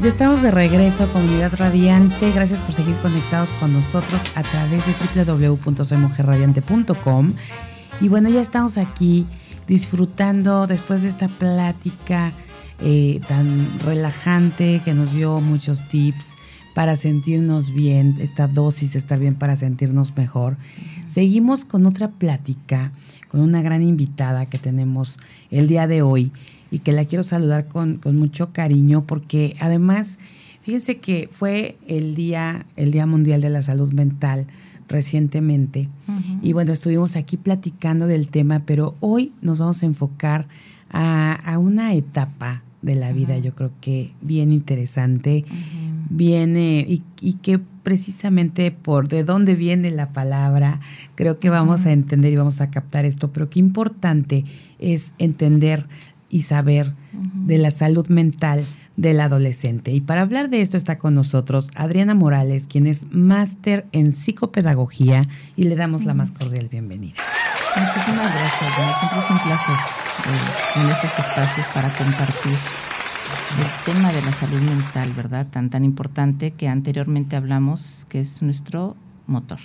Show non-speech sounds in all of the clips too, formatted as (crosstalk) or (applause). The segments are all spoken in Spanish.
Ya estamos de regreso, comunidad radiante. Gracias por seguir conectados con nosotros a través de www.soymujerradiante.com. Y bueno, ya estamos aquí disfrutando después de esta plática eh, tan relajante que nos dio muchos tips para sentirnos bien, esta dosis de estar bien para sentirnos mejor. Seguimos con otra plática con una gran invitada que tenemos el día de hoy y que la quiero saludar con, mucho cariño porque además, fíjense que fue el día, el Día Mundial de la Salud Mental recientemente. Y bueno, estuvimos aquí platicando del tema, pero hoy nos vamos a enfocar a, una etapa de la vida, yo creo que bien interesante, viene y, y, que precisamente por de dónde viene la palabra, creo que vamos a entender y vamos a captar esto, pero qué importante es entender y saber de la salud mental del adolescente. Y para hablar de esto está con nosotros Adriana Morales, quien es máster en psicopedagogía y le damos la más cordial bienvenida. Muchísimas gracias, siempre es un placer eh, en estos espacios para compartir el tema de la salud mental, ¿verdad? Tan, tan importante que anteriormente hablamos, que es nuestro motor.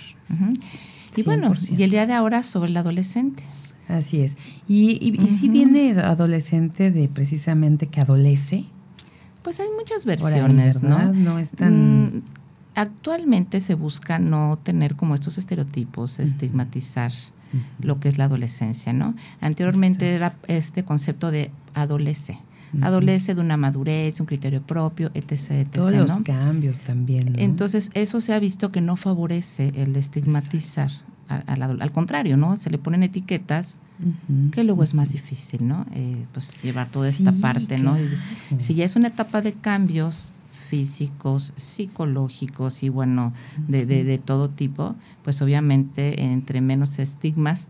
Y bueno, y el día de ahora sobre el adolescente. Así es. ¿Y, si viene adolescente de precisamente que adolece? Pues hay muchas versiones, ¿no? No es tan... Mm, actualmente se busca no tener como estos estereotipos, estigmatizar lo que es la adolescencia, ¿no? Anteriormente era este concepto de adolece. Adolece de una madurez, un criterio propio, etc. etc Todos los cambios también. Entonces, eso se ha visto que no favorece el estigmatizar al, contrario, ¿no? Se le ponen etiquetas que luego es más difícil, ¿no? Eh, pues llevar toda esta parte, ¿no? si ya es una etapa de cambios físicos, psicológicos y bueno, de, de, de todo tipo, pues obviamente entre menos estigmas,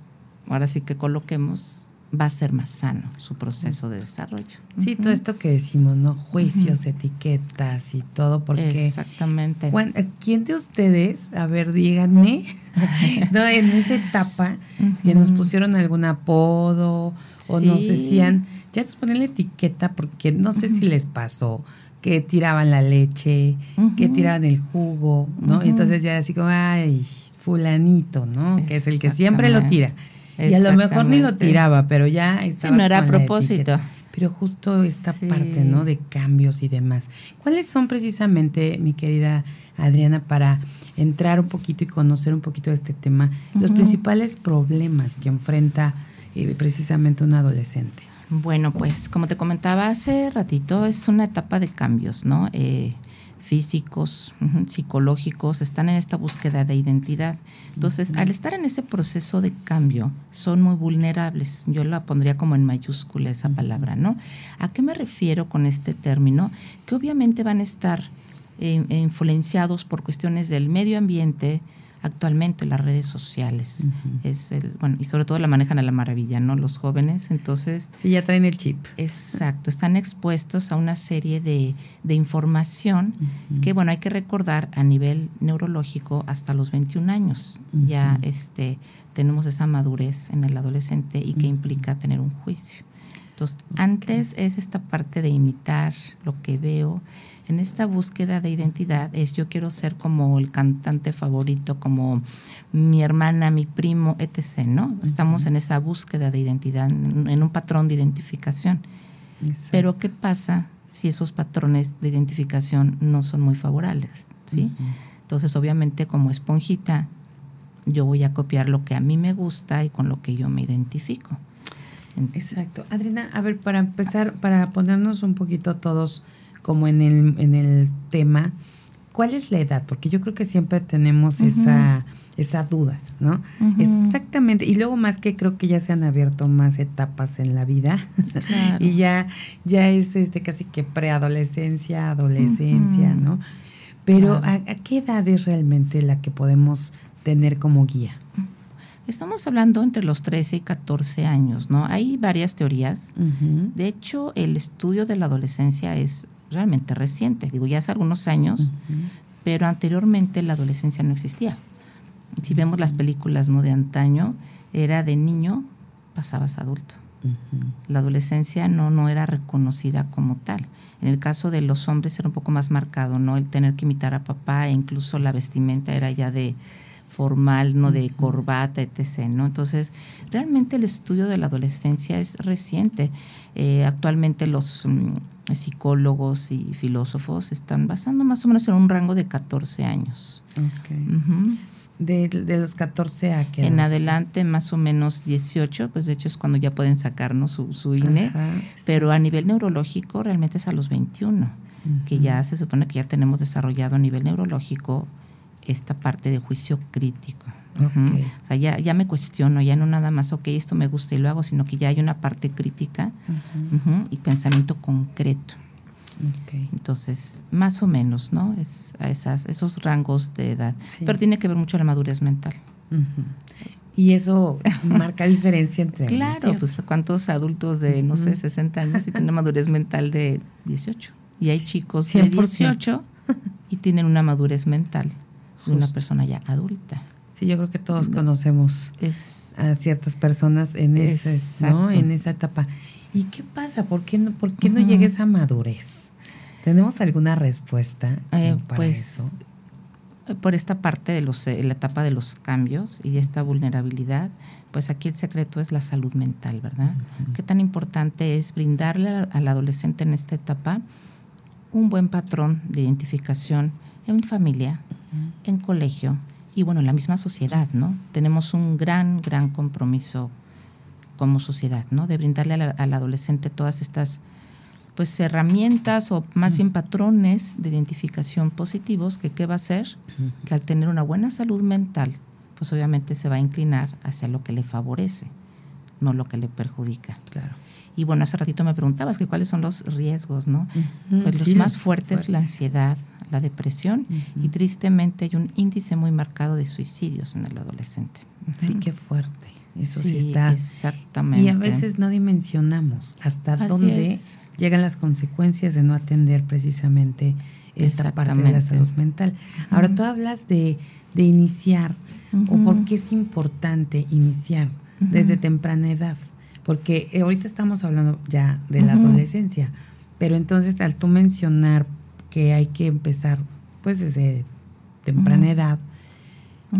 ahora sí que coloquemos, va a ser más sano su proceso de desarrollo. Sí, todo esto que decimos, ¿no? Juicios, etiquetas y todo, porque... Exactamente. ¿Quién de ustedes, a ver, díganme, (laughs) ¿no? en esa etapa que nos pusieron algún apodo o nos decían, ya nos ponen la etiqueta porque no sé si les pasó que tiraban la leche, que tiraban el jugo, ¿no? Y entonces ya así como, ay, fulanito, ¿no? Que es el que siempre lo tira. Y a lo mejor ni lo tiraba, pero ya Sí, no era a propósito. Pero justo esta parte, ¿no? De cambios y demás. ¿Cuáles son precisamente, mi querida Adriana, para entrar un poquito y conocer un poquito de este tema, los principales problemas que enfrenta eh, precisamente un adolescente? Bueno, pues como te comentaba hace ratito, es una etapa de cambios, ¿no? Eh, físicos, psicológicos, están en esta búsqueda de identidad. Entonces, al estar en ese proceso de cambio, son muy vulnerables. Yo la pondría como en mayúscula esa palabra, ¿no? ¿A qué me refiero con este término? Que obviamente van a estar eh, influenciados por cuestiones del medio ambiente, actualmente las redes sociales. Es el, bueno, y sobre todo la manejan a la maravilla, ¿no? Los jóvenes, entonces... Sí, ya traen el chip. Exacto, están expuestos a una serie de, de información que, bueno, hay que recordar a nivel neurológico hasta los 21 años. Ya este, tenemos esa madurez en el adolescente y que implica tener un juicio. Entonces, antes es esta parte de imitar lo que veo, en esta búsqueda de identidad es yo quiero ser como el cantante favorito, como mi hermana, mi primo, etc. ¿no? Estamos en esa búsqueda de identidad, en un patrón de identificación. Pero ¿qué pasa si esos patrones de identificación no son muy favorables? ¿sí? Entonces, obviamente, como esponjita, yo voy a copiar lo que a mí me gusta y con lo que yo me identifico. Exacto. Adriana, a ver, para empezar, para ponernos un poquito todos como en el, en el tema, ¿cuál es la edad? Porque yo creo que siempre tenemos esa esa duda, ¿no? Exactamente. Y luego más que creo que ya se han abierto más etapas en la vida. (laughs) y ya, ya es este casi que preadolescencia, adolescencia, ¿no? Pero ¿a, qué edad es realmente la que podemos tener como guía? Estamos hablando entre los 13 y 14 años, ¿no? Hay varias teorías. De hecho, el estudio de la adolescencia es realmente reciente. Digo, ya hace algunos años, pero anteriormente la adolescencia no existía. Si vemos las películas ¿no? de antaño, era de niño, pasabas adulto. La adolescencia no, no era reconocida como tal. En el caso de los hombres era un poco más marcado, ¿no? El tener que imitar a papá e incluso la vestimenta era ya de formal, no de corbata, etc. ¿no? Entonces, realmente el estudio de la adolescencia es reciente. Eh, actualmente los mm, psicólogos y filósofos están basando más o menos en un rango de 14 años. De, los 14 a qué En adelante, más o menos 18, pues de hecho es cuando ya pueden sacarnos su, su INE, pero a nivel neurológico realmente es a los 21, que ya se supone que ya tenemos desarrollado a nivel neurológico esta parte de juicio crítico. O sea, ya, ya me cuestiono, ya no nada más, ok, esto me gusta y lo hago, sino que ya hay una parte crítica y pensamiento concreto. Entonces, más o menos, ¿no? Es a esas, esos rangos de edad. Pero tiene que ver mucho la madurez mental. Y eso marca diferencia entre Claro, pues cuántos adultos de, no sé, 60 años y tienen madurez mental de 18. Y hay chicos de 18 y tienen una madurez mental de una persona ya adulta. Sí, yo creo que todos conocemos a ciertas personas en, ese, ¿no? en esa etapa. ¿Y qué pasa? ¿Por qué no, por qué no llega esa madurez? ¿Tenemos alguna respuesta eh, para pues, eso? Por esta parte de los, eh, la etapa de los cambios y de esta vulnerabilidad, pues aquí el secreto es la salud mental, ¿verdad? Qué tan importante es brindarle al adolescente en esta etapa un buen patrón de identificación en familia, en colegio y bueno, en la misma sociedad, ¿no? Tenemos un gran, gran compromiso como sociedad, ¿no? De brindarle al, adolescente todas estas pues herramientas o más bien patrones de identificación positivos que qué va a hacer que al tener una buena salud mental pues obviamente se va a inclinar hacia lo que le favorece no lo que le perjudica. Claro y bueno hace ratito me preguntabas que cuáles son los riesgos no pues los más fuertes, la ansiedad la depresión. Y tristemente hay un índice muy marcado de suicidios en el adolescente. Sí qué fuerte. Eso sí, está. Exactamente. Y a veces no dimensionamos hasta dónde llegan las consecuencias de no atender precisamente esta parte de la salud mental. Ahora tú hablas de, iniciar o por qué es importante iniciar desde temprana edad, porque ahorita estamos hablando ya de la adolescencia, pero entonces al tú mencionar que hay que empezar pues desde temprana edad,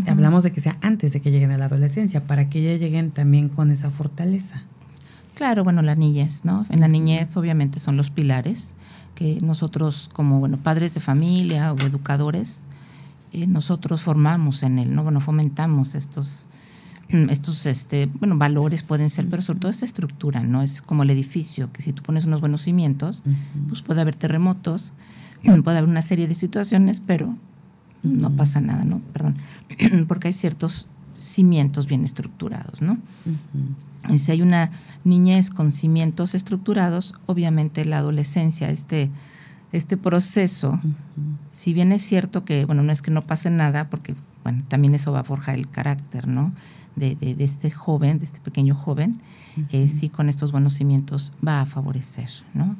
Hablamos de que sea antes de que lleguen a la adolescencia, para que ya lleguen también con esa fortaleza. Claro, bueno, la niñez, ¿no? En la niñez obviamente son los pilares que nosotros como, bueno, padres de familia o educadores, eh, nosotros formamos en él, ¿no? Bueno, fomentamos estos, (clears throat) estos, este, bueno, valores pueden ser, pero sobre todo esta estructura, ¿no? Es como el edificio, que si tú pones unos buenos cimientos, pues puede haber terremotos, (clears throat) puede haber una serie de situaciones, pero no pasa nada, ¿no? Perdón, (clears throat) porque hay ciertos cimientos bien estructurados, ¿no? Y si hay una niñez con cimientos estructurados, obviamente la adolescencia, este, este proceso, si bien es cierto que, bueno, no es que no pase nada, porque, bueno, también eso va a forjar el carácter, ¿no? De, de, este joven, de este pequeño joven, eh, sí con estos buenos cimientos va a favorecer, ¿no?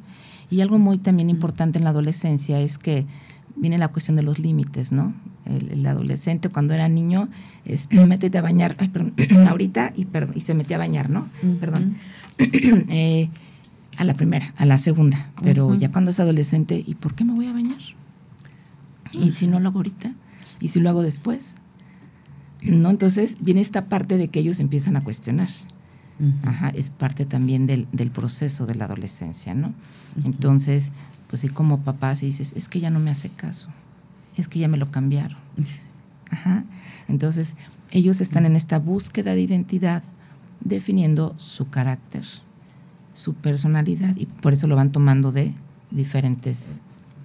Y algo muy también importante en la adolescencia es que viene la cuestión de los límites, ¿no? El, adolescente cuando era niño es (clears throat) métete a bañar, ay, perdón, (clears throat) ahorita y, perdón, y se metió a bañar, ¿no? Perdón. (clears throat) Eh, a la primera, a la segunda, pero ya cuando es adolescente, ¿y por qué me voy a bañar? ¿Y si no lo hago ahorita? ¿Y si lo hago después? ¿No? Entonces viene esta parte de que ellos empiezan a cuestionar. Ajá, es parte también del, del, proceso de la adolescencia, ¿no? Entonces, pues sí, como papá, si dices, es que ya no me hace caso, es que ya me lo cambiaron. Ajá. Entonces, ellos están en esta búsqueda de identidad, definiendo su carácter, su personalidad, y por eso lo van tomando de diferentes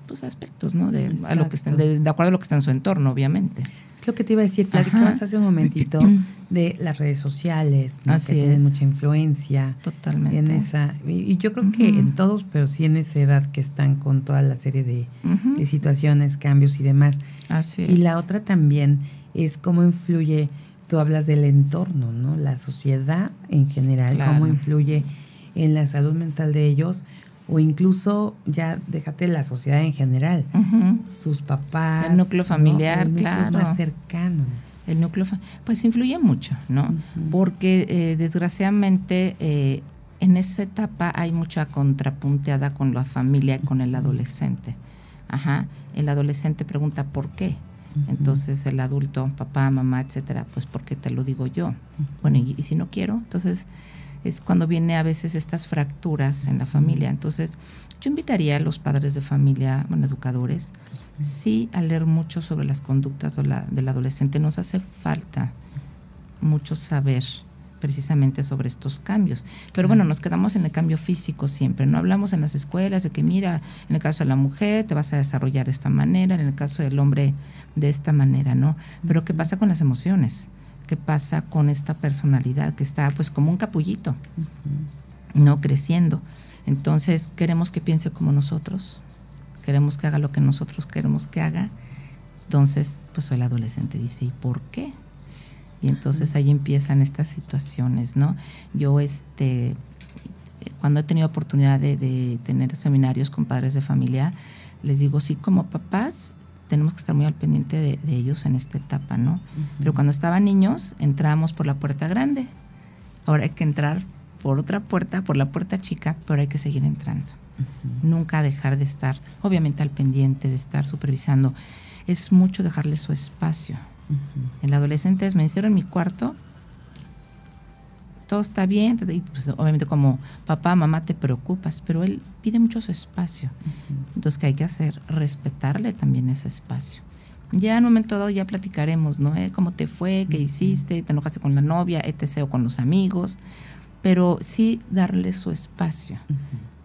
pues, aspectos, ¿no? De, a lo que están, de, acuerdo a lo que está en su entorno, obviamente. Es lo que te iba a decir, platicabas hace un momentito (clears throat) de las redes sociales, ¿no? que tienen mucha influencia. Totalmente. En esa, y, yo creo que en todos, pero sí en esa edad que están con toda la serie de, situaciones, cambios y demás. Así y la otra también es cómo influye, tú hablas del entorno, ¿no? La sociedad en general, cómo influye en la salud mental de ellos o incluso ya déjate la sociedad en general, sus papás, el núcleo familiar, el núcleo claro, más cercano. El núcleo, pues influye mucho, ¿no? Porque eh, desgraciadamente eh, en esa etapa hay mucha contrapunteada con la familia y con el adolescente. Ajá. El adolescente pregunta por qué. Entonces el adulto, papá, mamá, etcétera, pues porque te lo digo yo. Bueno, y, y si no quiero, entonces es cuando viene a veces estas fracturas en la familia. Entonces, yo invitaría a los padres de familia, bueno, educadores, sí a leer mucho sobre las conductas del adolescente. Nos hace falta mucho saber precisamente sobre estos cambios. Pero bueno, nos quedamos en el cambio físico siempre. No hablamos en las escuelas de que, mira, en el caso de la mujer te vas a desarrollar de esta manera, en el caso del hombre de esta manera, ¿no? Pero ¿qué pasa con las emociones? Qué pasa con esta personalidad que está pues como un capullito, ¿no? Creciendo. Entonces queremos que piense como nosotros, queremos que haga lo que nosotros queremos que haga. Entonces, pues el adolescente dice, ¿y por qué? Y entonces ahí empiezan estas situaciones, ¿no? Yo, este, cuando he tenido oportunidad de, de tener seminarios con padres de familia, les digo, sí, como papás, tenemos que estar muy al pendiente de, ellos en esta etapa, ¿no? Pero cuando estaban niños, entrábamos por la puerta grande. Ahora hay que entrar por otra puerta, por la puerta chica, pero hay que seguir entrando. Nunca dejar de estar, obviamente al pendiente, de estar supervisando. Es mucho dejarle su espacio. El adolescente es, me hicieron en mi cuarto, todo está bien, y pues, obviamente como papá, mamá te preocupas, pero él pide mucho su espacio. Entonces, ¿qué hay que hacer? Respetarle también ese espacio. Ya en un momento dado ya platicaremos, ¿no? ¿Eh? ¿Cómo te fue? ¿Qué hiciste? ¿Te enojaste con la novia? etc. o con los amigos. Pero sí darle su espacio,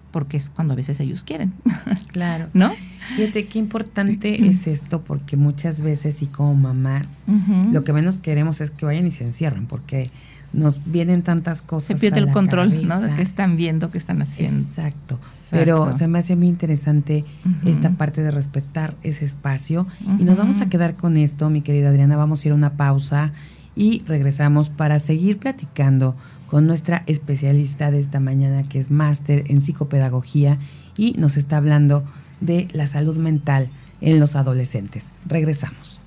porque es cuando a veces ellos quieren. (laughs) Claro. ¿No? Fíjate qué importante es esto, porque muchas veces y como mamás, lo que menos queremos es que vayan y se encierren, porque nos vienen tantas cosas. Se pierde el control, ¿no? De qué están viendo, qué están haciendo. Exacto. Pero se me hace muy interesante esta parte de respetar ese espacio. Y nos vamos a quedar con esto, mi querida Adriana. Vamos a ir a una pausa y regresamos para seguir platicando con nuestra especialista de esta mañana, que es máster en psicopedagogía y nos está hablando de la salud mental en los adolescentes. Regresamos.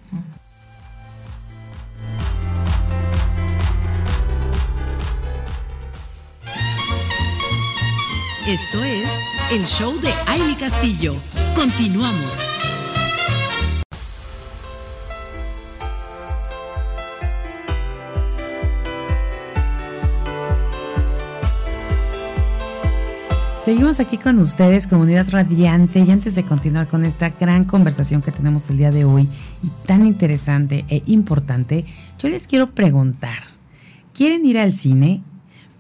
Esto es el show de Aile Castillo. Continuamos. Seguimos aquí con ustedes, comunidad radiante, y antes de continuar con esta gran conversación que tenemos el día de hoy y tan interesante e importante, yo les quiero preguntar, ¿quieren ir al cine?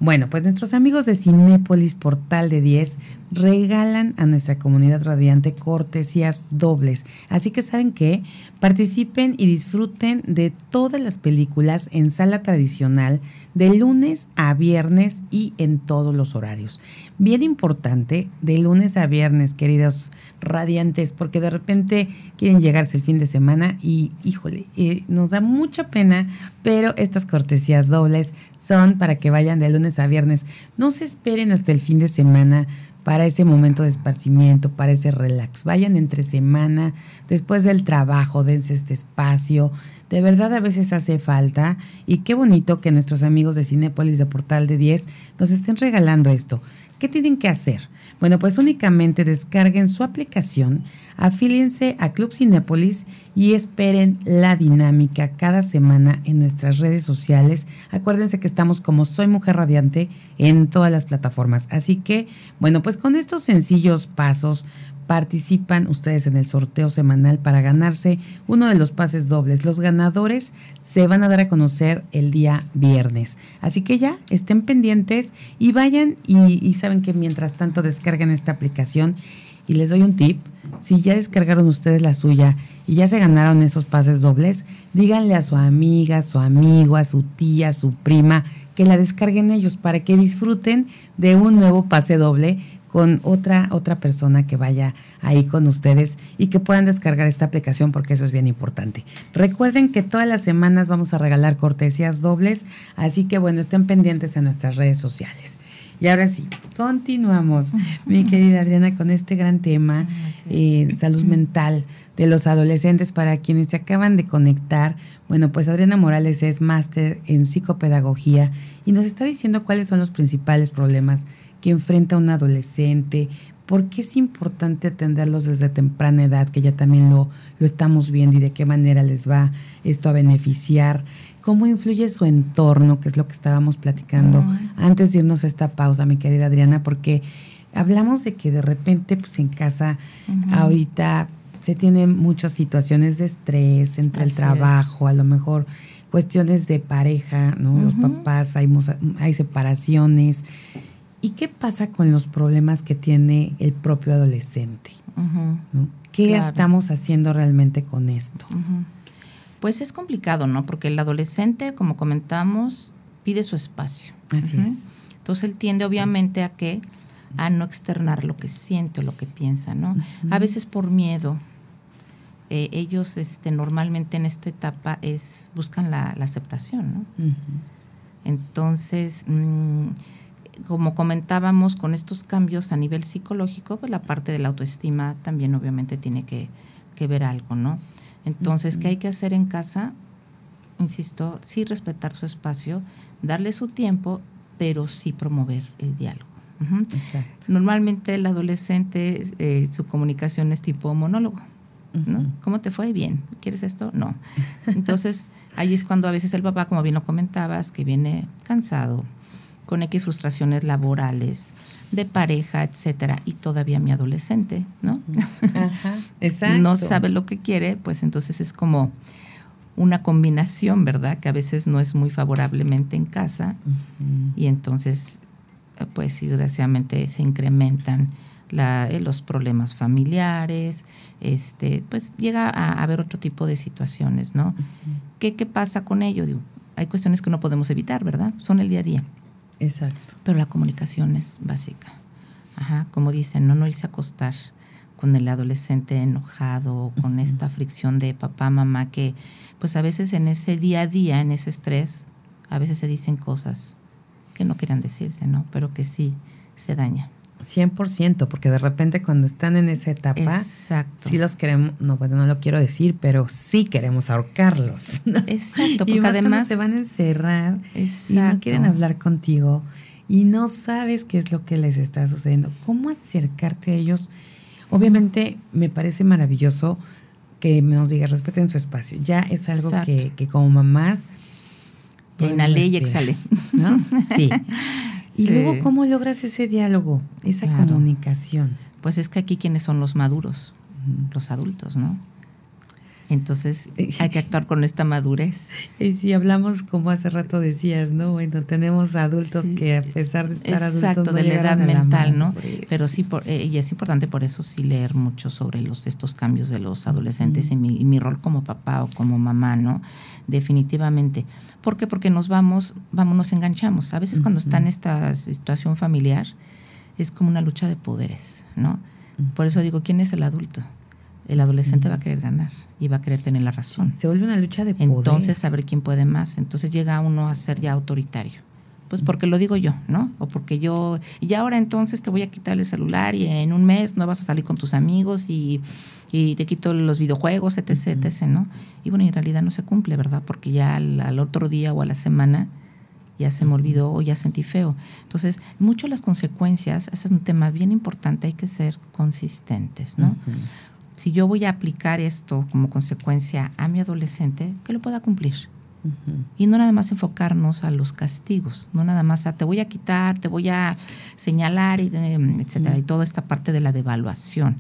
Bueno, pues nuestros amigos de Cinépolis Portal de 10 regalan a nuestra comunidad radiante cortesías dobles. Así que saben que participen y disfruten de todas las películas en sala tradicional de lunes a viernes y en todos los horarios. Bien importante, de lunes a viernes, queridos radiantes, porque de repente quieren llegarse el fin de semana y, híjole, eh, nos da mucha pena, pero estas cortesías dobles son para que vayan de lunes a viernes. No se esperen hasta el fin de semana para ese momento de esparcimiento, para ese relax. Vayan entre semana, después del trabajo, dense este espacio. De verdad a veces hace falta y qué bonito que nuestros amigos de Cinépolis de Portal de 10 nos estén regalando esto. ¿Qué tienen que hacer? Bueno, pues únicamente descarguen su aplicación, afíliense a Club Cinépolis y esperen la dinámica cada semana en nuestras redes sociales. Acuérdense que estamos como Soy Mujer Radiante en todas las plataformas. Así que, bueno, pues con estos sencillos pasos participan ustedes en el sorteo semanal para ganarse uno de los pases dobles. Los ganadores se van a dar a conocer el día viernes. Así que ya estén pendientes y vayan y, saben que mientras tanto descargan esta aplicación Y les doy un tip, si ya descargaron ustedes la suya y ya se ganaron esos pases dobles, díganle a su amiga, a su amigo, a su tía, a su prima, que la descarguen ellos para que disfruten de un nuevo pase doble con otra otra persona que vaya ahí con ustedes y que puedan descargar esta aplicación porque eso es bien importante. Recuerden que todas las semanas vamos a regalar cortesías dobles, así que bueno, estén pendientes en nuestras redes sociales. Y ahora sí, continuamos, mi (laughs) querida Adriana, con este gran tema, eh, salud mental de los adolescentes para quienes se acaban de conectar. Bueno, pues Adriana Morales es máster en psicopedagogía y nos está diciendo cuáles son los principales problemas que enfrenta un adolescente, por qué es importante atenderlos desde temprana edad, que ya también lo, lo estamos viendo y de qué manera les va esto a beneficiar cómo influye su entorno, que es lo que estábamos platicando antes de irnos a esta pausa, mi querida Adriana, porque hablamos de que de repente, pues en casa, ahorita se tienen muchas situaciones de estrés entre el trabajo, a lo mejor cuestiones de pareja, ¿no? Los papás, hay, hay separaciones. ¿Y qué pasa con los problemas que tiene el propio adolescente? ¿Qué estamos haciendo realmente con esto? Pues es complicado, ¿no? Porque el adolescente, como comentamos, pide su espacio. Así es. Entonces él tiende obviamente a que a no externar lo que siente o lo que piensa, ¿no? A veces por miedo. Eh, ellos este, normalmente en esta etapa es buscan la, aceptación, ¿no? Entonces, mm, como comentábamos, con estos cambios a nivel psicológico, pues la parte de la autoestima también obviamente tiene que, que ver algo, ¿no? Entonces, ¿qué hay que hacer en casa? Insisto, sí respetar su espacio, darle su tiempo, pero sí promover el diálogo. Normalmente el adolescente, eh, su comunicación es tipo monólogo. ¿no? ¿Cómo te fue? Bien. ¿Quieres esto? No. (laughs) Entonces, ahí es cuando a veces el papá, como bien lo comentabas, que viene cansado, con X frustraciones laborales, de pareja, etcétera, y todavía mi adolescente, ¿no? Ajá, (laughs) exacto. no sabe lo que quiere, pues entonces es como una combinación, ¿verdad? Que a veces no es muy favorablemente en casa y entonces, pues desgraciadamente se incrementan la, eh, los problemas familiares, este, pues llega a, haber otro tipo de situaciones, ¿no? ¿Qué, ¿Qué, pasa con ello? hay cuestiones que no podemos evitar, ¿verdad? Son el día a día. Exacto. Pero la comunicación es básica. Ajá, como dicen, no, no irse a acostar con el adolescente enojado, con esta fricción de papá, mamá, que pues a veces en ese día a día, en ese estrés, a veces se dicen cosas que no quieran decirse, ¿no? Pero que sí se daña. 100%, porque de repente cuando están en esa etapa, Exacto. sí los queremos, no, bueno, no lo quiero decir, pero sí queremos ahorcarlos. (laughs) Exacto, porque además se van a encerrar y no quieren hablar contigo y no sabes qué es lo que les está sucediendo. ¿Cómo acercarte a ellos? Obviamente me parece maravilloso que nos diga respeten su espacio. Ya es algo que, que, como mamás... Inhalé y exhalé. ¿No? (laughs) Sí. Y luego, ¿cómo logras ese diálogo, esa comunicación? Pues es que aquí quienes son los maduros, los adultos, ¿no? Entonces hay que actuar con esta madurez. Y si hablamos, como hace rato decías, ¿no? Bueno, tenemos adultos que a pesar de estar adultos... de la edad mental, ¿no? Pero sí, por, eh, y es importante por eso sí leer mucho sobre los estos cambios de los adolescentes y, mi, mi, rol como papá o como mamá, ¿no? Definitivamente. ¿Por qué? Porque nos vamos, vamos, nos enganchamos. A veces cuando está en esta situación familiar es como una lucha de poderes, ¿no? Por eso digo, ¿quién es el adulto? El adolescente va a querer ganar y va a querer tener la razón. Se vuelve una lucha de poder. Entonces, saber quién puede más. Entonces llega uno a ser ya autoritario. Pues porque lo digo yo, ¿no? O porque yo, y ahora entonces te voy a quitar el celular y en un mes no vas a salir con tus amigos y y te quito los videojuegos, etc., etc., ¿no? Y bueno, en realidad no se cumple, ¿verdad? Porque ya al, otro día o a la semana ya se me olvidó o ya sentí feo. Entonces, mucho las consecuencias, ese es un tema bien importante, hay que ser consistentes, ¿no? Si yo voy a aplicar esto como consecuencia a mi adolescente, que lo pueda cumplir. Y no nada más enfocarnos a los castigos, no nada más a te voy a quitar, te voy a señalar, y, etcétera, y toda esta parte de la devaluación.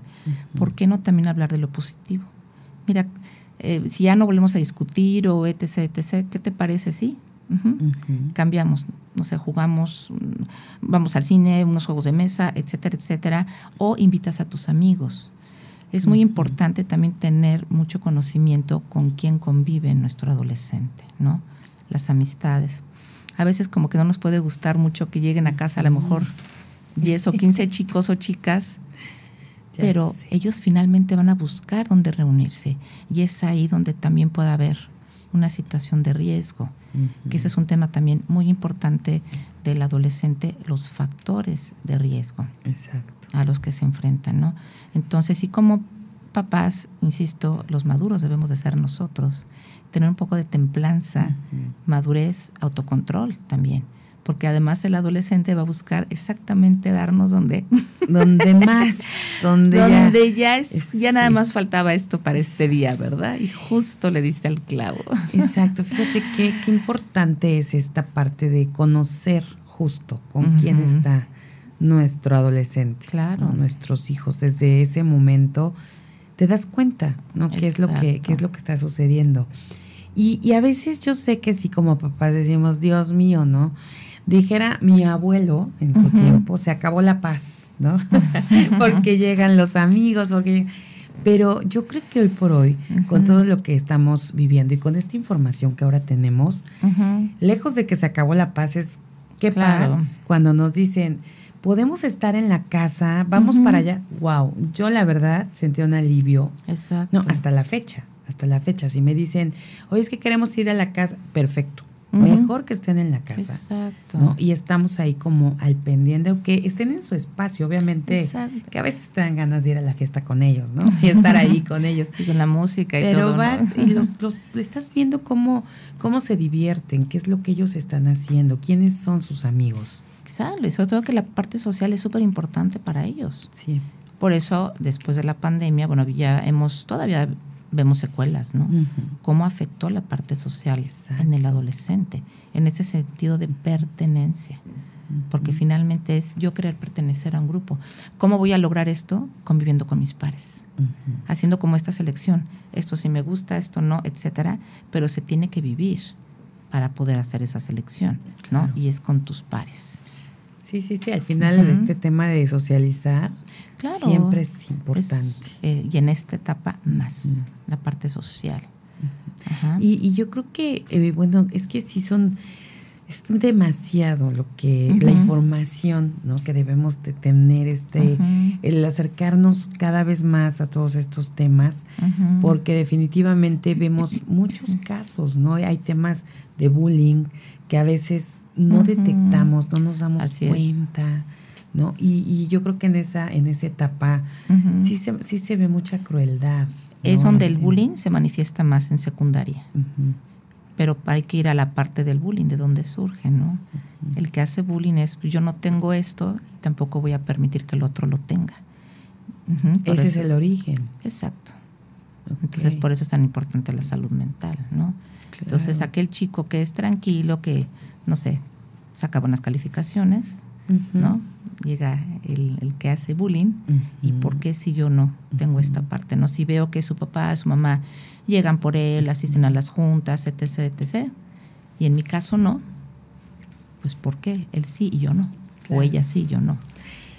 ¿Por qué no también hablar de lo positivo? Mira, eh, si ya no volvemos a discutir o etc, etc, ¿qué te parece? Sí, Cambiamos, no sé, jugamos, mm, vamos al cine, unos juegos de mesa, etcétera, etcétera, o invitas a tus amigos. Es muy importante también tener mucho conocimiento con quién convive nuestro adolescente, ¿no? Las amistades. A veces como que no nos puede gustar mucho que lleguen a casa a lo mejor 10 o 15 (laughs) chicos o chicas, pero ellos finalmente van a buscar dónde reunirse y es ahí donde también puede haber una situación de riesgo, que ese es un tema también muy importante del adolescente, los factores de riesgo a los que se enfrentan, ¿no? Entonces, y como papás, insisto, los maduros debemos de ser nosotros, tener un poco de templanza, madurez, autocontrol también porque además el adolescente va a buscar exactamente darnos donde (laughs) donde más (laughs) donde, donde ya, es, ya nada más faltaba esto para este día verdad y justo le diste al clavo. Exacto fíjate qué, qué importante es esta parte de conocer justo con quién está nuestro adolescente claro. Nuestros hijos desde ese momento te das cuenta no qué es lo que qué es lo que está sucediendo. Y, y a veces yo sé que sí como papás decimos Dios mío no dijera mi abuelo en su tiempo, se acabó la paz, ¿no? (laughs) porque llegan los amigos, porque... Pero yo creo que hoy por hoy, con todo lo que estamos viviendo y con esta información que ahora tenemos, lejos de que se acabó la paz, es qué paz cuando nos dicen, podemos estar en la casa, vamos para allá. Wow, yo la verdad sentí un alivio. Exacto. No, hasta la fecha, hasta la fecha. Si me dicen, oye, es que queremos ir a la casa, perfecto Mejor que estén en la casa. Exacto. Y estamos ahí como al pendiente, o que estén en su espacio, obviamente. Que a veces te dan ganas de ir a la fiesta con ellos, ¿no? (laughs) Y estar ahí con ellos. Y con la música y Pero todo. vas y los, (laughs) los estás viendo cómo, cómo se divierten, qué es lo que ellos están haciendo, quiénes son sus amigos. Exacto, sobre todo que la parte social es súper importante para ellos. Sí. Por eso, después de la pandemia, bueno, ya hemos todavía vemos secuelas, ¿no? Cómo afectó la parte social en el adolescente, en ese sentido de pertenencia. Porque finalmente es yo querer pertenecer a un grupo. ¿Cómo voy a lograr esto? Conviviendo con mis pares. Haciendo como esta selección. Esto sí me gusta, esto no, etcétera. Pero se tiene que vivir para poder hacer esa selección, ¿no? Y es con tus pares. Sí, sí, sí. Al final, este tema de socializar siempre es importante. Eh, y en esta etapa más, la parte social. Y, yo creo que, eh, bueno, es que sí son, es demasiado lo que, la información, ¿no? Que debemos de tener, este, el acercarnos cada vez más a todos estos temas, porque definitivamente (clears throat) vemos muchos casos, ¿no? Hay temas de bullying que a veces no detectamos, no nos damos cuenta. ¿no? Y, yo creo que en esa, en esa etapa sí, se, sí se ve mucha crueldad. Es donde el bullying se manifiesta más en secundaria. Pero hay que ir a la parte del bullying, de donde surge, ¿no? El que hace bullying es, pues, yo no tengo esto y tampoco voy a permitir que el otro lo tenga. Ese es el origen. Exacto. Entonces, por eso es tan importante la salud mental, ¿no? Entonces, aquel chico que es tranquilo, que, no sé, saca buenas calificaciones, ¿no? Llega el, que hace bullying y por qué si yo no tengo esta parte, ¿no? Si veo que su papá, su mamá llegan por él, asisten a las juntas, etc., etc., y en mi caso no, pues ¿por qué? Él sí y yo no, o ella sí, yo no.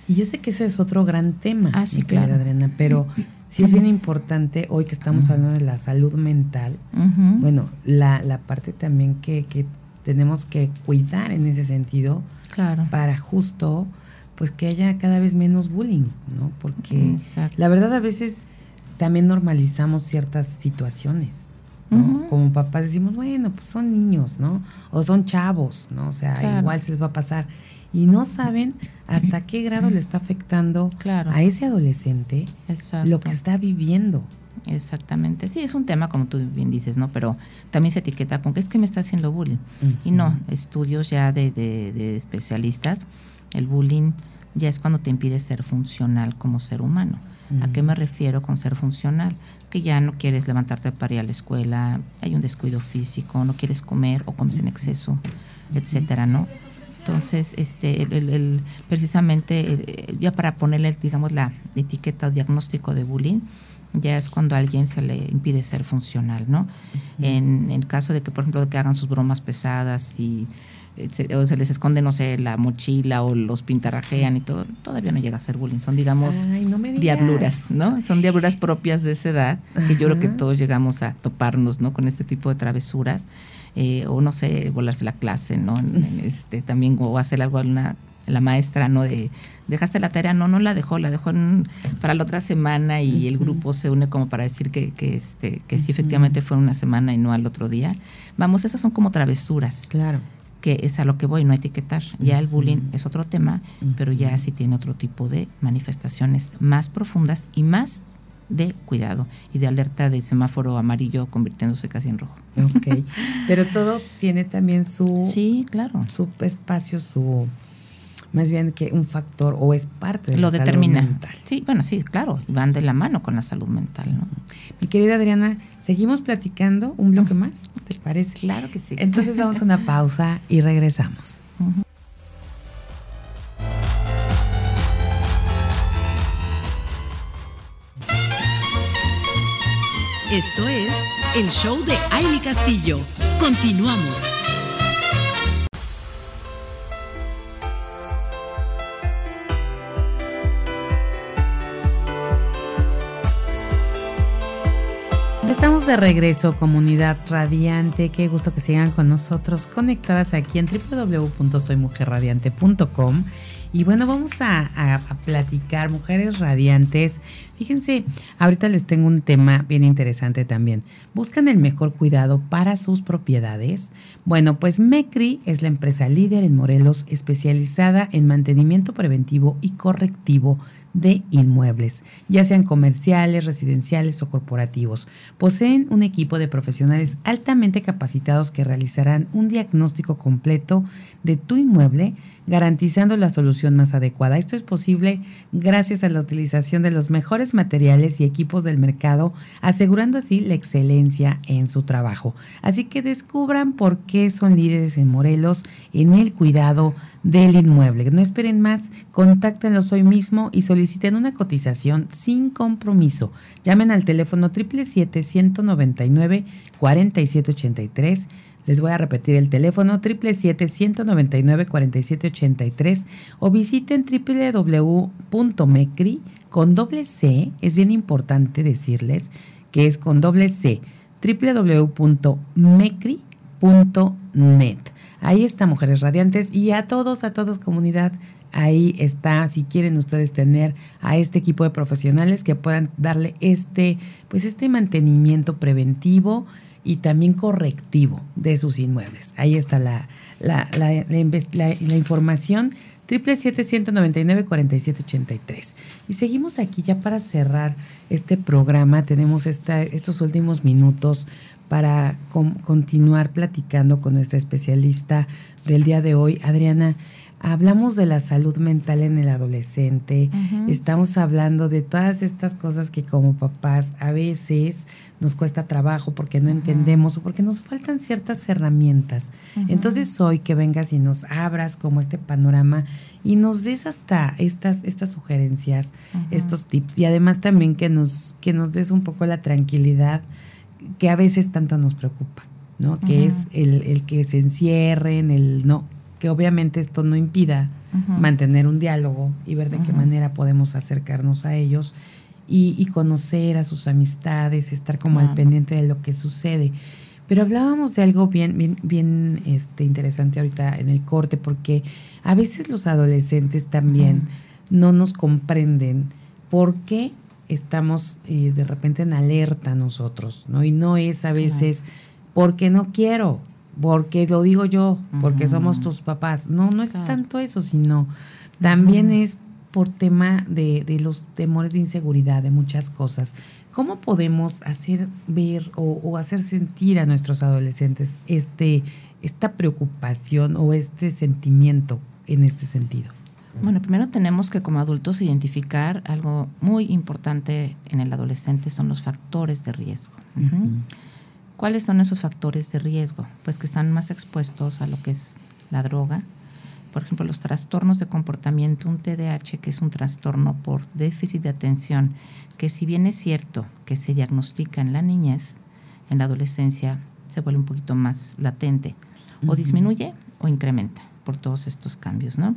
Y yo sé que ese es otro gran tema, ah, sí, claro. Adriana, pero (clears throat) sí es bien importante hoy que estamos hablando de la salud mental, bueno, la, la parte también que, que tenemos que cuidar en ese sentido, Claro. Para justo, pues que haya cada vez menos bullying, ¿no? Porque la verdad a veces también normalizamos ciertas situaciones. ¿no? Como papás decimos, bueno, pues son niños, ¿no? O son chavos, ¿no? O sea, igual se les va a pasar. Y no saben hasta qué grado le está afectando a ese adolescente lo que está viviendo. Exactamente. Sí, es un tema, como tú bien dices, ¿no? Pero también se etiqueta con que es que me está haciendo bullying. Y no, estudios ya de, de, especialistas, el bullying ya es cuando te impide ser funcional como ser humano. ¿A qué me refiero con ser funcional? Que ya no quieres levantarte para ir a la escuela, hay un descuido físico, no quieres comer o comes en exceso, etcétera, ¿no? Entonces, este, el, precisamente, ya para ponerle, digamos, la etiqueta o diagnóstico de bullying, ya es cuando a alguien se le impide ser funcional, ¿no? en, el caso de que, por ejemplo, de que hagan sus bromas pesadas y se, o se les esconde, no sé, la mochila o los pintarrajean y todo, todavía no llega a ser bullying. Son, digamos, diabluras, ¿no? Son diabluras propias de esa edad, que yo creo que todos llegamos a toparnos, ¿no? Con este tipo de travesuras. Eh, o no sé, volarse la clase, ¿no? este, también, o hacer algo a una, la maestra, ¿no? De, dejaste la tarea, no, no la dejó, la dejó para la otra semana y el grupo se une como para decir que, que, este, que sí efectivamente fue una semana y no al otro día. Vamos, esas son como travesuras. Claro que es a lo que voy, no etiquetar. Ya el bullying es otro tema, pero ya sí tiene otro tipo de manifestaciones más profundas y más de cuidado y de alerta de semáforo amarillo convirtiéndose casi en rojo. Ok, (laughs) pero todo tiene también su... Sí, claro. Su espacio, su más bien que un factor o es parte de lo la determina. salud mental. Sí, bueno, sí, claro, van de la mano con la salud mental, ¿no? Mi querida Adriana, seguimos platicando un bloque más, ¿te parece? Claro que sí. Entonces (laughs) vamos a una pausa y regresamos. Esto es el show de Aile Castillo. Continuamos. Estamos de regreso, comunidad radiante. Qué gusto que sigan con nosotros conectadas aquí en www.soymujerradiante.com. Y bueno, vamos a, platicar, mujeres radiantes. Fíjense, ahorita les tengo un tema bien interesante también. ¿Buscan el mejor cuidado para sus propiedades? Bueno, pues MECRI es la empresa líder en Morelos especializada en mantenimiento preventivo y correctivo de inmuebles, ya sean comerciales, residenciales o corporativos. Poseen un equipo de profesionales altamente capacitados que realizarán un diagnóstico completo de tu inmueble, garantizando la solución más adecuada. Esto es posible gracias a la utilización de los mejores materiales y equipos del mercado, asegurando así la excelencia en su trabajo. Así que descubran por qué son líderes en Morelos en el cuidado del inmueble. No esperen más, contáctenlos hoy mismo y soliciten una cotización sin compromiso. Llamen al teléfono 777-199-4783. Les voy a repetir el teléfono 777-199-4783 o visiten www.mecri con doble C. Es bien importante decirles que es con doble C www.mecri.net. Ahí está, Mujeres Radiantes. Y a todos, a todos, comunidad, ahí está. Si quieren ustedes tener a este equipo de profesionales que puedan darle este, pues este mantenimiento preventivo y también correctivo de sus inmuebles. Ahí está la, la, la, la información. 777-199-4783. Y seguimos aquí ya para cerrar este programa. Tenemos esta, estos últimos minutos para continuar platicando con nuestra especialista del día de hoy, Adriana. Hablamos de la salud mental en el adolescente, estamos hablando de todas estas cosas que como papás a veces nos cuesta trabajo porque no entendemos o porque nos faltan ciertas herramientas. Entonces hoy que vengas y nos abras como este panorama y nos des hasta estas, estas sugerencias, estos tips y además también que nos, que nos des un poco la tranquilidad que a veces tanto nos preocupa, ¿no? Que es el, que se encierren, el no, que obviamente esto no impida mantener un diálogo y ver de qué manera podemos acercarnos a ellos y, conocer a sus amistades, estar como al pendiente de lo que sucede. Pero hablábamos de algo bien, bien, bien este, interesante ahorita en el corte, porque a veces los adolescentes también no nos comprenden por qué estamos eh, de repente en alerta nosotros, ¿no? Y no es a veces porque no quiero, porque lo digo yo, porque somos tus papás. No, no es tanto eso, sino también es por tema de, de, los temores de inseguridad, de muchas cosas. ¿Cómo podemos hacer ver o, o, hacer sentir a nuestros adolescentes este, esta preocupación o este sentimiento en este sentido? Bueno, primero tenemos que como adultos identificar algo muy importante en el adolescente, son los factores de riesgo. ¿Cuáles son esos factores de riesgo? Pues que están más expuestos a lo que es la droga, por ejemplo, los trastornos de comportamiento, un TDAH, que es un trastorno por déficit de atención, que si bien es cierto que se diagnostica en la niñez, en la adolescencia se vuelve un poquito más latente, o disminuye o incrementa por todos estos cambios, ¿no?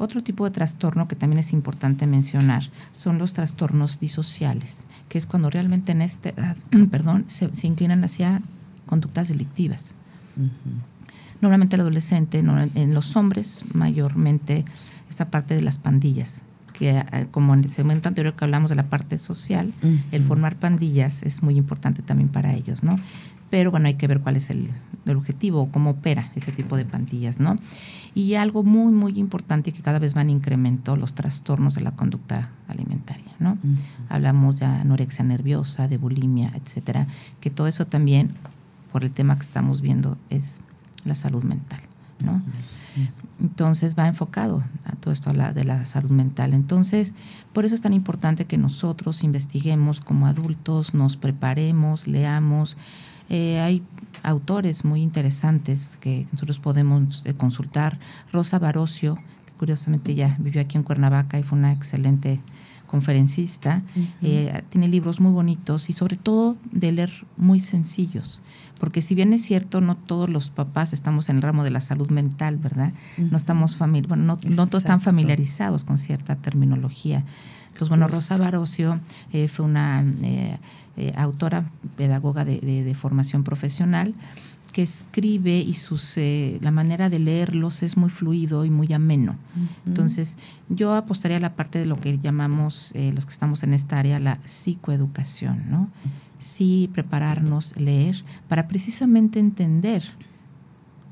Otro tipo de trastorno que también es importante mencionar son los trastornos disociales, que es cuando realmente en esta edad, (clears throat) perdón, se, inclinan hacia conductas delictivas. Normalmente el adolescente, en los hombres mayormente, esta parte de las pandillas, que eh, como en el segmento anterior que hablamos de la parte social, el formar pandillas es muy importante también para ellos, ¿no? Pero bueno, hay que ver cuál es el, objetivo, cómo opera ese tipo de pandillas, ¿no? Y algo muy, muy importante que cada vez van en incremento, los trastornos de la conducta alimentaria, ¿no? Hablamos de anorexia nerviosa, de bulimia, etcétera, que todo eso también, por el tema que estamos viendo, es la salud mental, ¿no? Entonces va enfocado a todo esto de la salud mental. Entonces, por eso es tan importante que nosotros investiguemos como adultos, nos preparemos, leamos. Eh, hay autores muy interesantes que nosotros podemos eh, consultar. Rosa Barocio, que curiosamente ya vivió aquí en Cuernavaca y fue una excelente conferencista, eh, tiene libros muy bonitos y sobre todo de leer muy sencillos, porque si bien es cierto, no todos los papás estamos en el ramo de la salud mental, ¿verdad? No estamos bueno, no, todos están familiarizados con cierta terminología. Entonces, bueno, Rosa Barocio eh, fue una eh, autora, pedagoga de, de formación profesional, que escribe y sus, eh, la manera de leerlos es muy fluido y muy ameno. Entonces, yo apostaría a la parte de lo que llamamos, eh, los que estamos en esta área, la psicoeducación, ¿no? Sí, prepararnos, leer, para precisamente entender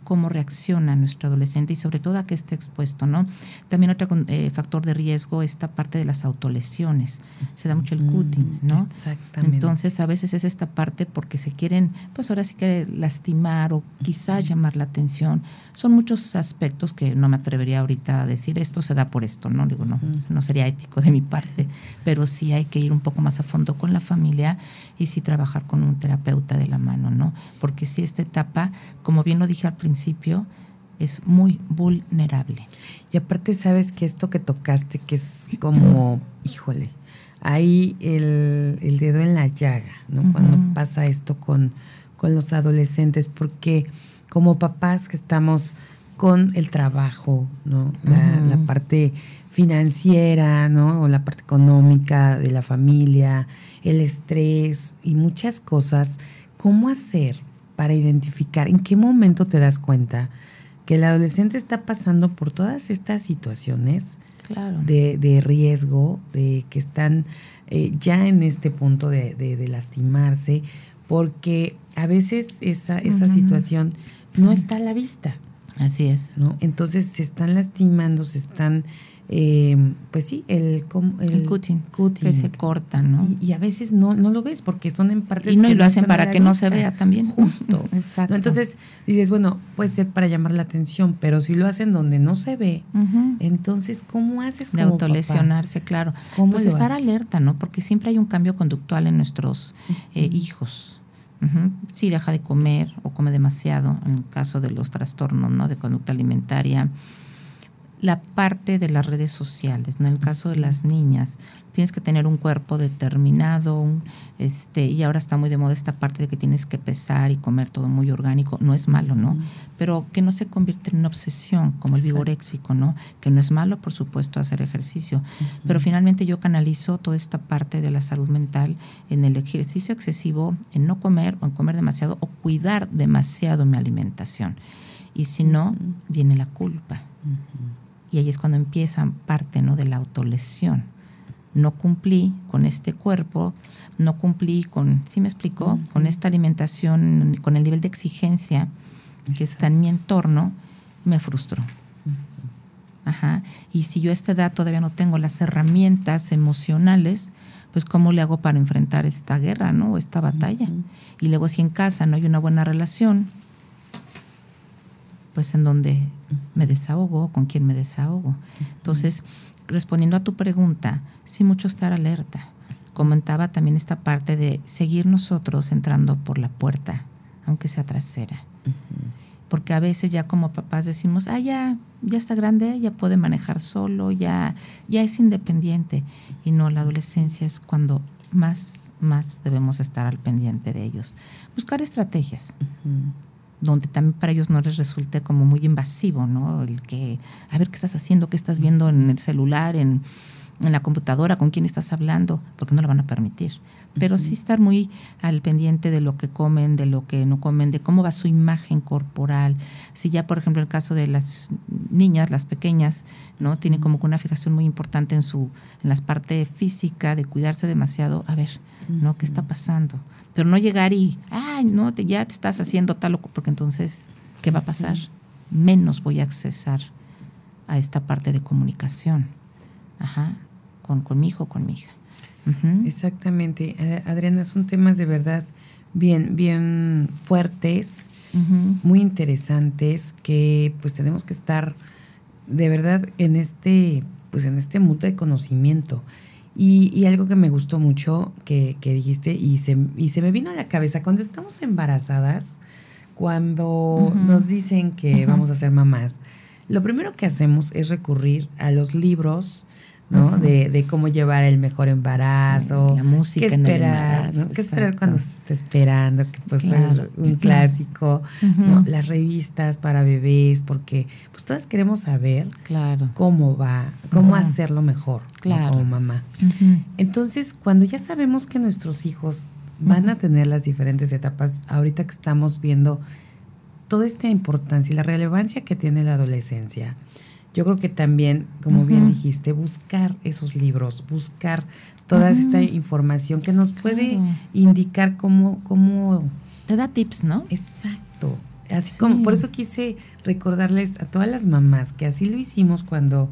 cómo reacciona nuestro adolescente y sobre todo a qué esté expuesto, ¿no? También otro eh, factor de riesgo, esta parte de las autolesiones. Se da mucho el cutting, ¿no? Exactamente. Entonces, a veces es esta parte porque se quieren, pues ahora sí que lastimar o quizás llamar la atención. Son muchos aspectos que no me atrevería ahorita a decir, esto se da por esto, ¿no? Digo, no, no sería ético de mi parte, pero sí hay que ir un poco más a fondo con la familia y sí trabajar con un terapeuta de la mano, ¿no? Porque si esta etapa, como bien lo dije al principio, es muy vulnerable. Y aparte sabes que esto que tocaste, que es como, híjole, ahí el, dedo en la llaga, ¿no? Cuando pasa esto con, con los adolescentes, porque como papás que estamos con el trabajo, ¿no? La, la, parte financiera, ¿no? O la parte económica de la familia, el estrés y muchas cosas. ¿Cómo hacer para identificar en qué momento te das cuenta que el adolescente está pasando por todas estas situaciones de, riesgo, de que están eh, ya en este punto de, lastimarse, porque a veces esa, esa situación no está a la vista. Así es. ¿no? Entonces se están lastimando, se están eh, pues sí, el, el, cutting, que se corta, ¿no? Y, a veces no, no lo ves porque son en partes y no, y lo hacen para que no se vea también. (laughs) Justo. (laughs) Exacto. Entonces dices, bueno, puede ser para llamar la atención, pero si lo hacen donde no se ve, entonces, ¿cómo haces como De autolesionarse, claro. ¿Cómo pues estar alerta, ¿no? Porque siempre hay un cambio conductual en nuestros eh, hijos. Si deja de comer o come demasiado, en el caso de los trastornos ¿no? de conducta alimentaria, la parte de las redes sociales, ¿no? En el caso de las niñas, tienes que tener un cuerpo determinado, este, y ahora está muy de moda esta parte de que tienes que pesar y comer todo muy orgánico, no es malo, ¿no? Pero que no se convierte en una obsesión, como el vigoréxico, ¿no? Que no es malo, por supuesto, hacer ejercicio, pero finalmente yo canalizo toda esta parte de la salud mental en el ejercicio excesivo, en no comer o en comer demasiado o cuidar demasiado mi alimentación. Y si no, viene la culpa. Y ahí es cuando empieza parte ¿no? de la autolesión. No cumplí con este cuerpo, no cumplí con, ¿sí me explicó? Con esta alimentación, con el nivel de exigencia que está en mi entorno, me frustro. Ajá. Y si yo a esta edad todavía no tengo las herramientas emocionales, pues cómo le hago para enfrentar esta guerra, ¿no? O esta batalla. Y luego si en casa no hay una buena relación, pues en donde me desahogo, con quién me desahogo. Entonces, respondiendo a tu pregunta, sí mucho estar alerta. Comentaba también esta parte de seguir nosotros entrando por la puerta, aunque sea trasera. porque a veces ya como papás decimos, ah, ya, ya está grande, ya puede manejar solo, ya, ya es independiente. Y no, la adolescencia es cuando más, más debemos estar al pendiente de ellos. Buscar estrategias. Donde también para ellos no les resulte como muy invasivo, ¿no? El que, a ver qué estás haciendo, qué estás viendo en el celular, en, en la computadora, con quién estás hablando, porque no lo van a permitir. Pero sí estar muy al pendiente de lo que comen, de lo que no comen, de cómo va su imagen corporal. Si ya, por ejemplo, el caso de las niñas, las pequeñas, ¿no? Tienen como que una fijación muy importante en su, en la parte física, de cuidarse demasiado, a ver, ¿no? ¿Qué está pasando? Pero no llegar y, ay, no, te, ya te estás haciendo tal, porque entonces, ¿qué va a pasar? Menos voy a accesar a esta parte de comunicación. Ajá con, mi hijo o con mi hija. Exactamente. Eh, Adriana, son temas de verdad bien, bien fuertes, muy interesantes, que pues tenemos que estar de verdad en este, pues en este mundo de conocimiento. Y, algo que me gustó mucho que, dijiste y se, y se me vino a la cabeza, cuando estamos embarazadas, cuando nos dicen que vamos a ser mamás, lo primero que hacemos es recurrir a los libros ¿no? de, de, cómo llevar el mejor embarazo, la música qué esperar, ¿no? qué esperar cuando se está esperando, que pues fue un clásico, ¿no? las revistas para bebés, porque pues todas queremos saber claro. cómo va, cómo hacerlo mejor claro. como mamá. Entonces, cuando ya sabemos que nuestros hijos van a tener las diferentes etapas, ahorita que estamos viendo toda esta importancia y la relevancia que tiene la adolescencia, yo creo que también, como bien dijiste, buscar esos libros, buscar toda esta información que nos puede indicar cómo, cómo... Te da tips, ¿no? Exacto. Así como, por eso quise recordarles a todas las mamás que así lo hicimos cuando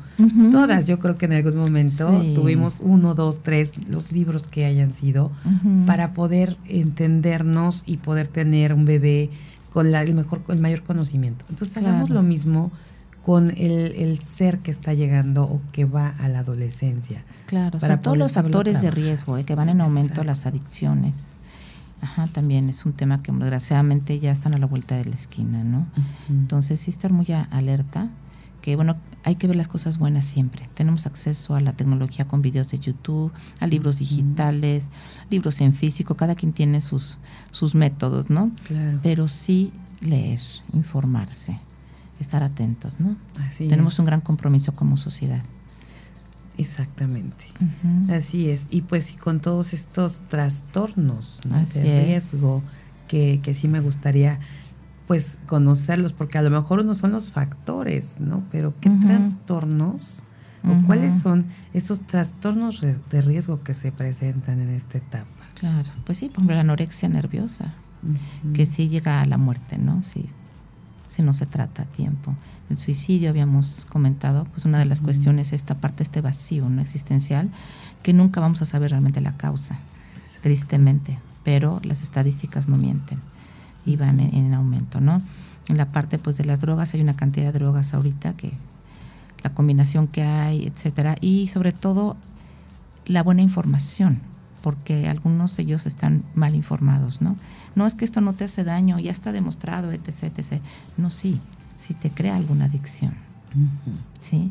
todas, yo creo que en algún momento tuvimos uno, dos, tres, los libros que hayan sido, para poder entendernos y poder tener un bebé con la, el mejor, el mayor conocimiento. Entonces hagamos lo mismo con el, ser que está llegando o que va a la adolescencia. Claro, para todos los factores de riesgo eh, que van en aumento las adicciones. Ajá, también es un tema que desgraciadamente ya están a la vuelta de la esquina, ¿no? Entonces sí estar muy alerta, que bueno, hay que ver las cosas buenas siempre. Tenemos acceso a la tecnología con videos de YouTube, a libros digitales, libros en físico, cada quien tiene sus, sus métodos, ¿no? Claro. Pero sí leer, informarse estar atentos, ¿no? Así Tenemos un gran compromiso como sociedad. Exactamente. Así es. Y pues y con todos estos trastornos de riesgo que, que sí me gustaría pues conocerlos, porque a lo mejor no son los factores, ¿no? Pero ¿qué trastornos o cuáles son esos trastornos de riesgo que se presentan en esta etapa? Claro, pues sí, por ejemplo, la anorexia nerviosa, que sí llega a la muerte, ¿no? Sí, si no se trata a tiempo. El suicidio, habíamos comentado, pues una de las cuestiones es esta parte, este vacío no existencial, que nunca vamos a saber realmente la causa, tristemente, pero las estadísticas no mienten y van en, aumento, ¿no? En la parte pues de las drogas, hay una cantidad de drogas ahorita que la combinación que hay, etcétera, y sobre todo la buena información, porque algunos de ellos están mal informados, ¿no? no es que esto no te hace daño, ya está demostrado, etc., etc. No, sí, sí te crea alguna adicción. ¿Sí?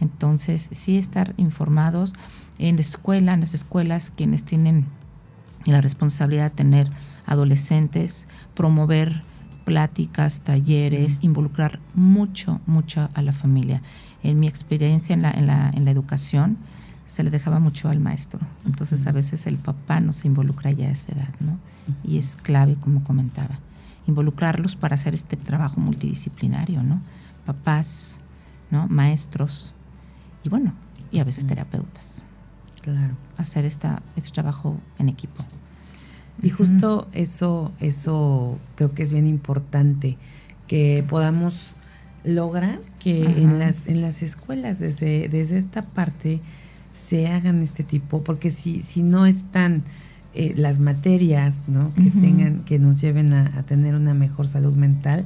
Entonces, sí estar informados en la escuela, en las escuelas, quienes tienen la responsabilidad de tener adolescentes, promover pláticas, talleres, involucrar mucho, mucho a la familia. En mi experiencia en la, en la, en la educación, se le dejaba mucho al maestro. Entonces, a veces el papá no se involucra ya a esa edad, ¿no? y es clave, como comentaba, involucrarlos para hacer este trabajo multidisciplinario, ¿no? Papás, ¿no? Maestros y bueno, y a veces terapeutas. Claro. Hacer esta, este trabajo en equipo. Y justo eso, eso creo que es bien importante, que podamos lograr que en las, en las escuelas, desde, desde esta parte, se hagan este tipo, porque si, si no están eh, las materias ¿no? que tengan, que nos lleven a, tener una mejor salud mental,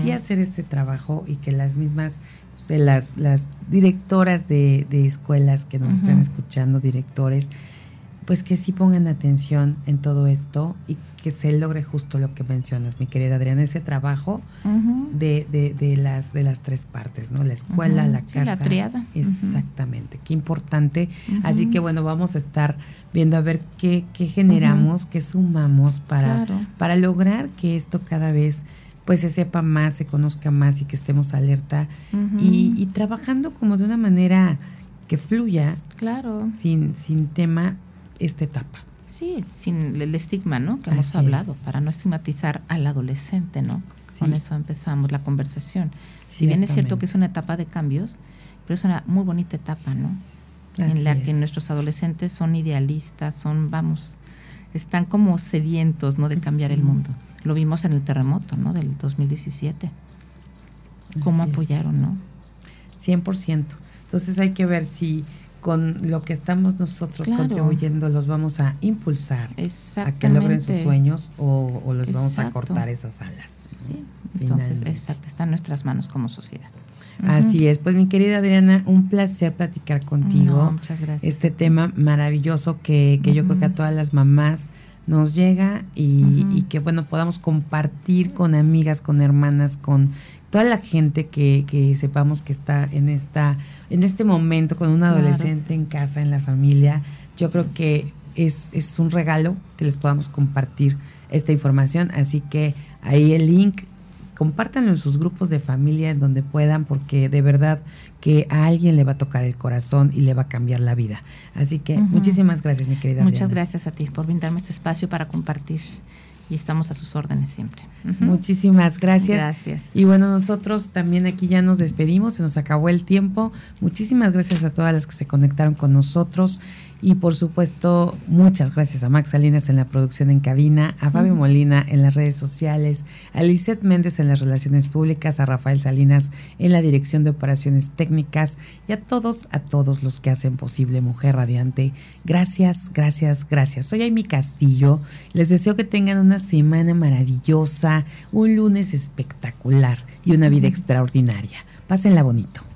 sí hacer este trabajo y que las mismas, las, las directoras de, escuelas que nos están escuchando, directores, pues que sí pongan atención en todo esto y que se logre justo lo que mencionas, mi querida Adriana, ese trabajo de, de, de, las, de las tres partes, ¿no? La escuela, la casa. la triada. Exactamente, qué importante. Así que bueno, vamos a estar viendo a ver qué, qué generamos, qué sumamos para, para lograr que esto cada vez pues se sepa más, se conozca más y que estemos alerta y, y trabajando como de una manera que fluya, claro, sin, sin tema esta etapa. Sí, sin el estigma, ¿no? Que hemos hablado, para no estigmatizar al adolescente, ¿no? Con eso empezamos la conversación. Si bien es cierto que es una etapa de cambios, pero es una muy bonita etapa, ¿no? en la que nuestros adolescentes son idealistas, son, vamos, están como sedientos, ¿no? De cambiar el mundo. Lo vimos en el terremoto, ¿no? Del 2017. ¿Cómo apoyaron, no? 100%. Entonces hay que ver si con lo que estamos nosotros contribuyendo los vamos a impulsar a que logren sus sueños o, los vamos a cortar esas alas. Entonces, exacto, está en nuestras manos como sociedad. Así es, pues mi querida Adriana, un placer platicar contigo. muchas gracias. Este tema maravilloso que, que yo creo que a todas las mamás nos llega y, y, que bueno podamos compartir con amigas, con hermanas, con toda la gente que, que, sepamos que está en esta en este momento con un adolescente en casa, en la familia, yo creo que es, es un regalo que les podamos compartir esta información. Así que ahí el link, compártanlo en sus grupos de familia en donde puedan, porque de verdad que a alguien le va a tocar el corazón y le va a cambiar la vida. Así que muchísimas gracias, mi querida. Muchas gracias a ti por brindarme este espacio para compartir y estamos a sus órdenes siempre. Muchísimas gracias. Gracias. Y bueno, nosotros también aquí ya nos despedimos, se nos acabó el tiempo. Muchísimas gracias a todas las que se conectaron con nosotros. Y por supuesto, muchas gracias a Max Salinas en la producción en cabina, a Fabio Molina en las redes sociales, a Lisette Méndez en las relaciones públicas, a Rafael Salinas en la dirección de operaciones técnicas y a todos, a todos los que hacen posible Mujer Radiante. Gracias, gracias, gracias. Soy Amy Castillo. Les deseo que tengan una semana maravillosa, un lunes espectacular y una vida extraordinaria. Pásenla bonito.